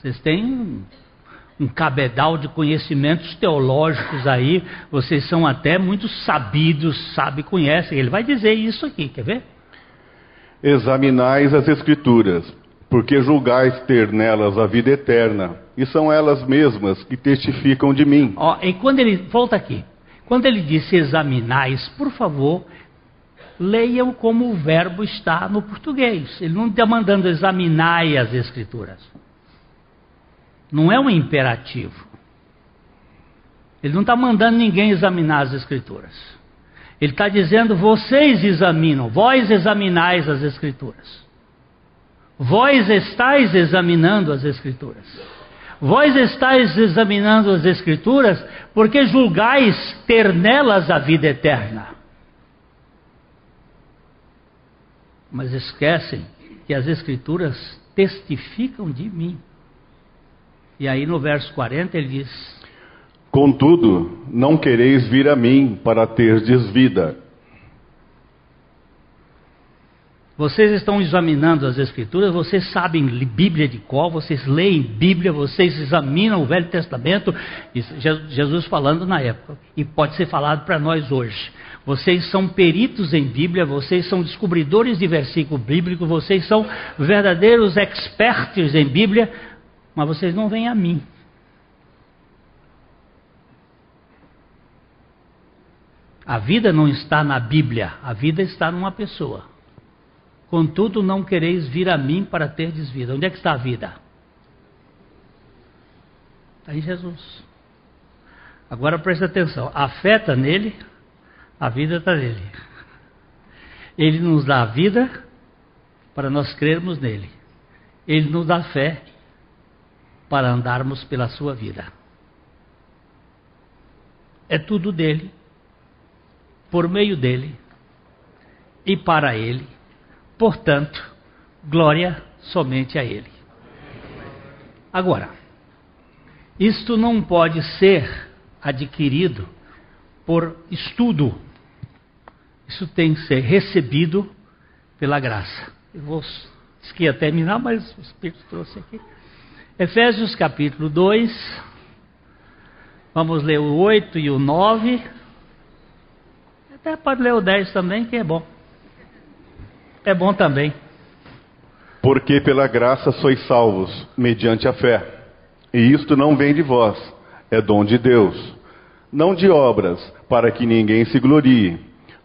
Speaker 1: Vocês têm um cabedal de conhecimentos teológicos aí, vocês são até muito sabidos, sabe, conhecem. Ele vai dizer isso aqui, quer ver?
Speaker 2: Examinais as Escrituras, porque julgais ter nelas a vida eterna, e são elas mesmas que testificam de mim.
Speaker 1: Ó, e quando ele, volta aqui, quando ele disse examinais, por favor, leiam como o verbo está no português. Ele não está mandando examinar as Escrituras. Não é um imperativo. Ele não está mandando ninguém examinar as Escrituras. Ele está dizendo: vocês examinam, vós examinais as Escrituras. Vós estáis examinando as Escrituras. Vós estáis examinando as Escrituras porque julgais ter nelas a vida eterna. Mas esquecem que as Escrituras testificam de mim. E aí no verso 40 ele diz:
Speaker 2: Contudo, não quereis vir a mim para terdes vida.
Speaker 1: Vocês estão examinando as Escrituras, vocês sabem Bíblia de qual, vocês leem Bíblia, vocês examinam o Velho Testamento, Jesus falando na época, e pode ser falado para nós hoje. Vocês são peritos em Bíblia, vocês são descobridores de versículo bíblico, vocês são verdadeiros expertos em Bíblia, mas vocês não vêm a mim. A vida não está na Bíblia, a vida está numa pessoa. Contudo, não quereis vir a mim para terdes vida. Onde é que está a vida? Está em Jesus. Agora preste atenção: a fé está nele, a vida está nele. Ele nos dá a vida para nós crermos nele. Ele nos dá fé para andarmos pela sua vida. É tudo dele, por meio dele e para ele. Portanto, glória somente a ele. Agora, isto não pode ser adquirido por estudo. Isso tem que ser recebido pela graça. Eu vou ia terminar, mas o Espírito trouxe aqui. Efésios capítulo 2, vamos ler o 8 e o 9. Até pode ler o 10 também, que é bom. É bom também.
Speaker 2: Porque pela graça sois salvos, mediante a fé. E isto não vem de vós, é dom de Deus. Não de obras, para que ninguém se glorie.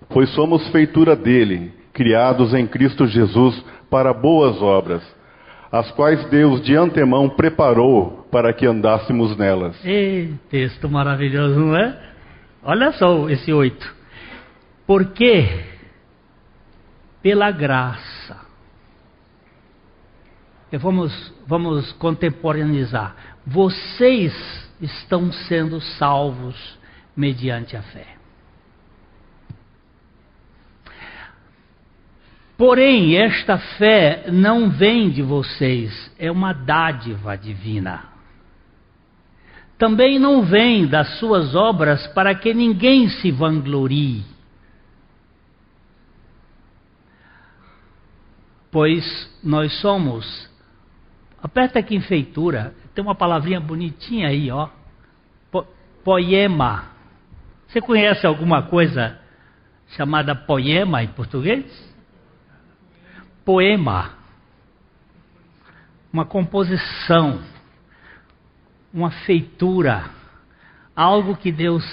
Speaker 2: Pois somos feitura dele, criados em Cristo Jesus para boas obras as quais Deus de antemão preparou para que andássemos nelas.
Speaker 1: Ei, texto maravilhoso, não é? Olha só esse oito. Porque pela graça. Vamos, vamos contemporaneizar. Vocês estão sendo salvos mediante a fé. Porém, esta fé não vem de vocês, é uma dádiva divina. Também não vem das suas obras para que ninguém se vanglorie. Pois nós somos. Aperta aqui em feitura, tem uma palavrinha bonitinha aí, ó. poema. Você conhece alguma coisa chamada poema em português? Poema, uma composição, uma feitura, algo que Deus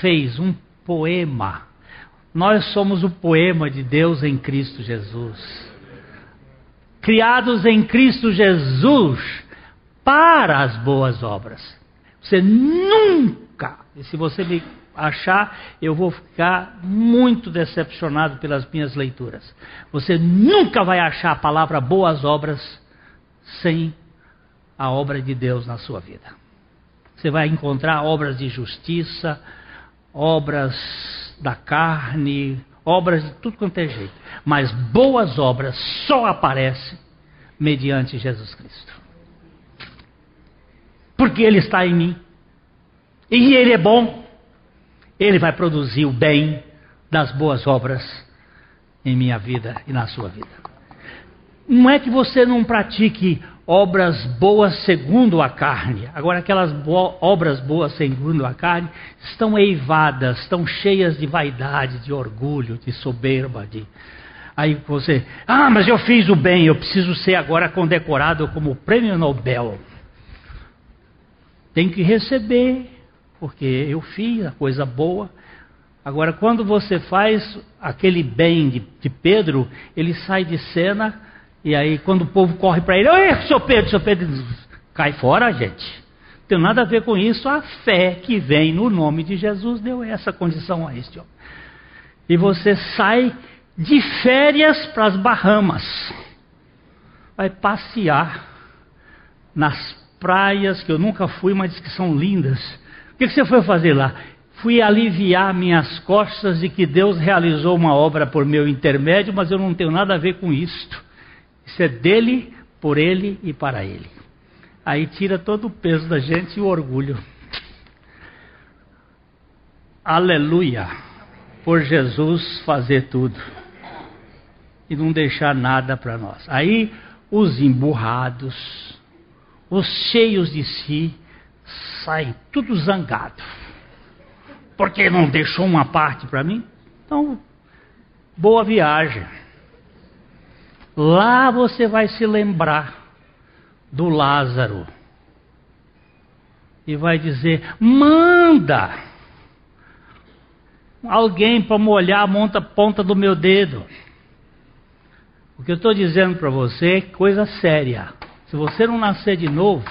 Speaker 1: fez, um poema. Nós somos o poema de Deus em Cristo Jesus. Criados em Cristo Jesus para as boas obras. Você nunca, e se você me achar, eu vou ficar muito decepcionado pelas minhas leituras. Você nunca vai achar a palavra boas obras sem a obra de Deus na sua vida. Você vai encontrar obras de justiça, obras da carne, obras de tudo quanto é jeito. Mas boas obras só aparecem mediante Jesus Cristo. Porque Ele está em mim. E Ele é bom. Ele vai produzir o bem das boas obras em minha vida e na sua vida. Não é que você não pratique obras boas segundo a carne. Agora, aquelas bo obras boas segundo a carne estão eivadas, estão cheias de vaidade, de orgulho, de soberba. De... Aí você, ah, mas eu fiz o bem, eu preciso ser agora condecorado como prêmio Nobel. Tem que receber, porque eu fiz a coisa boa. Agora, quando você faz aquele bem de, de Pedro, ele sai de cena e aí, quando o povo corre para ele, oi, seu Pedro, seu Pedro, cai fora, gente. Não tem nada a ver com isso. A fé que vem no nome de Jesus deu essa condição a este homem. E você sai de férias para as Bahamas. Vai passear nas praias que eu nunca fui, mas que são lindas. O que você foi fazer lá? Fui aliviar minhas costas de que Deus realizou uma obra por meu intermédio, mas eu não tenho nada a ver com isto. Isso é dele, por ele e para ele. Aí tira todo o peso da gente e o orgulho. Aleluia! Por Jesus fazer tudo. E não deixar nada para nós. Aí os emburrados, os cheios de si, saem tudo zangado. Porque não deixou uma parte para mim? Então, boa viagem. Lá você vai se lembrar do Lázaro. E vai dizer: manda alguém para molhar a monta, ponta do meu dedo. O que eu estou dizendo para você é coisa séria. Se você não nascer de novo,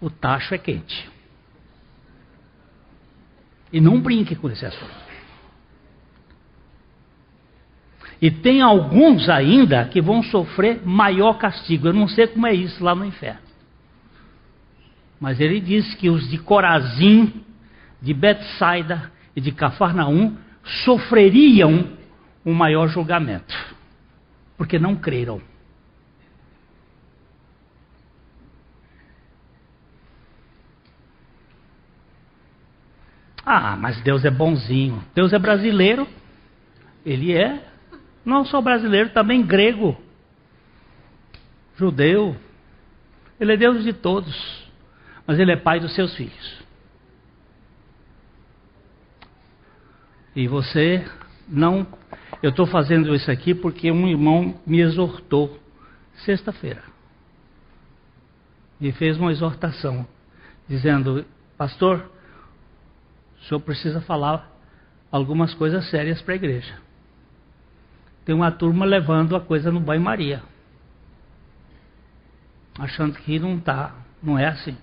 Speaker 1: o tacho é quente. E não brinque com esse assunto. E tem alguns ainda que vão sofrer maior castigo. Eu não sei como é isso lá no inferno. Mas ele diz que os de Corazim, de Betsaida e de Cafarnaum sofreriam um maior julgamento, porque não creram. Ah, mas Deus é bonzinho. Deus é brasileiro. Ele é não só brasileiro, também grego, judeu. Ele é Deus de todos, mas ele é pai dos seus filhos. E você não. Eu estou fazendo isso aqui porque um irmão me exortou sexta-feira. E fez uma exortação, dizendo: Pastor, o senhor precisa falar algumas coisas sérias para a igreja tem uma turma levando a coisa no banho-maria. Achando que não está, não é assim.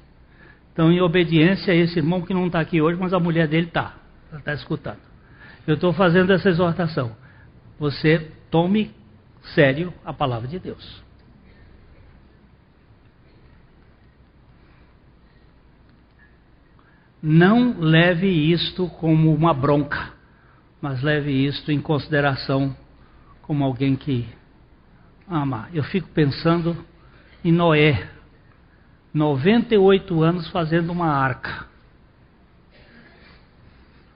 Speaker 1: Então, em obediência a esse irmão que não está aqui hoje, mas a mulher dele está, ela está escutando. Eu estou fazendo essa exortação. Você tome sério a palavra de Deus. Não leve isto como uma bronca, mas leve isto em consideração como alguém que ama. Eu fico pensando em Noé, 98 anos fazendo uma arca.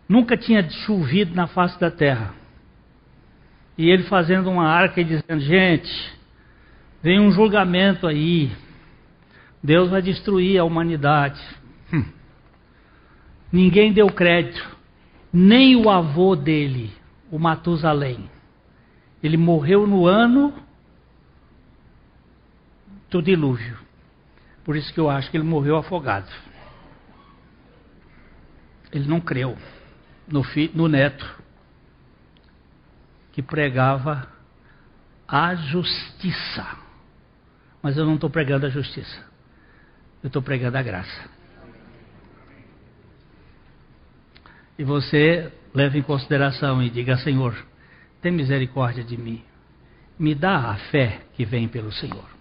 Speaker 1: Nunca tinha chovido na face da terra. E ele fazendo uma arca e dizendo: gente, vem um julgamento aí. Deus vai destruir a humanidade. Hum. Ninguém deu crédito, nem o avô dele, o Matusalém. Ele morreu no ano do dilúvio. Por isso que eu acho que ele morreu afogado. Ele não creu no, no neto que pregava a justiça. Mas eu não estou pregando a justiça. Eu estou pregando a graça. E você leve em consideração e diga, Senhor, tem misericórdia de mim. Me dá a fé que vem pelo Senhor.